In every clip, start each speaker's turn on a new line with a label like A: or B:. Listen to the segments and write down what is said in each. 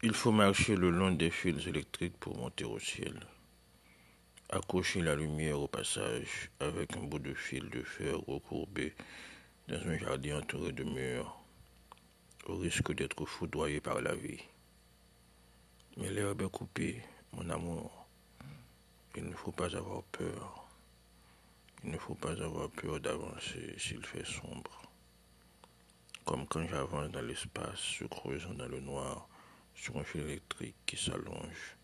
A: Il faut marcher le long des fils électriques pour monter au ciel. Accrocher la lumière au passage avec un bout de fil de fer recourbé dans un jardin entouré de murs, au risque d'être foudroyé par la vie. Mais l'herbe est coupée, mon amour. Il ne faut pas avoir peur. Il ne faut pas avoir peur d'avancer s'il fait sombre. Comme quand j'avance dans l'espace, se creusant dans le noir, sur un fil électrique qui s'allonge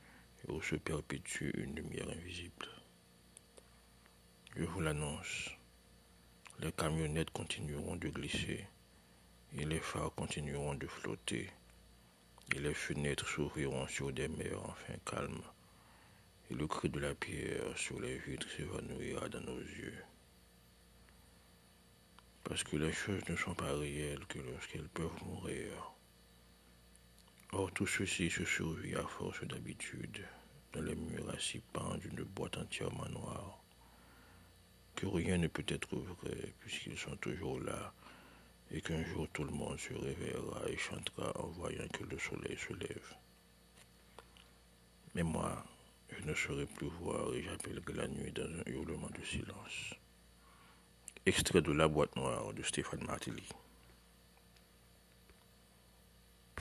A: et où se perpétue une lumière invisible. Je vous l'annonce, les camionnettes continueront de glisser et les phares continueront de flotter et les fenêtres s'ouvriront sur des mers enfin calmes et le cri de la pierre sur les vitres s'évanouira dans nos yeux. Parce que les choses ne sont pas réelles que lorsqu'elles peuvent mourir. Or, tout ceci se survit à force d'habitude, dans les murs assis d'une boîte entièrement noire, que rien ne peut être vrai puisqu'ils sont toujours là, et qu'un jour tout le monde se réveillera et chantera en voyant que le soleil se lève. Mais moi, je ne saurais plus voir et j'appellerai la nuit dans un hurlement de silence. Extrait de La boîte noire de Stéphane Martelly.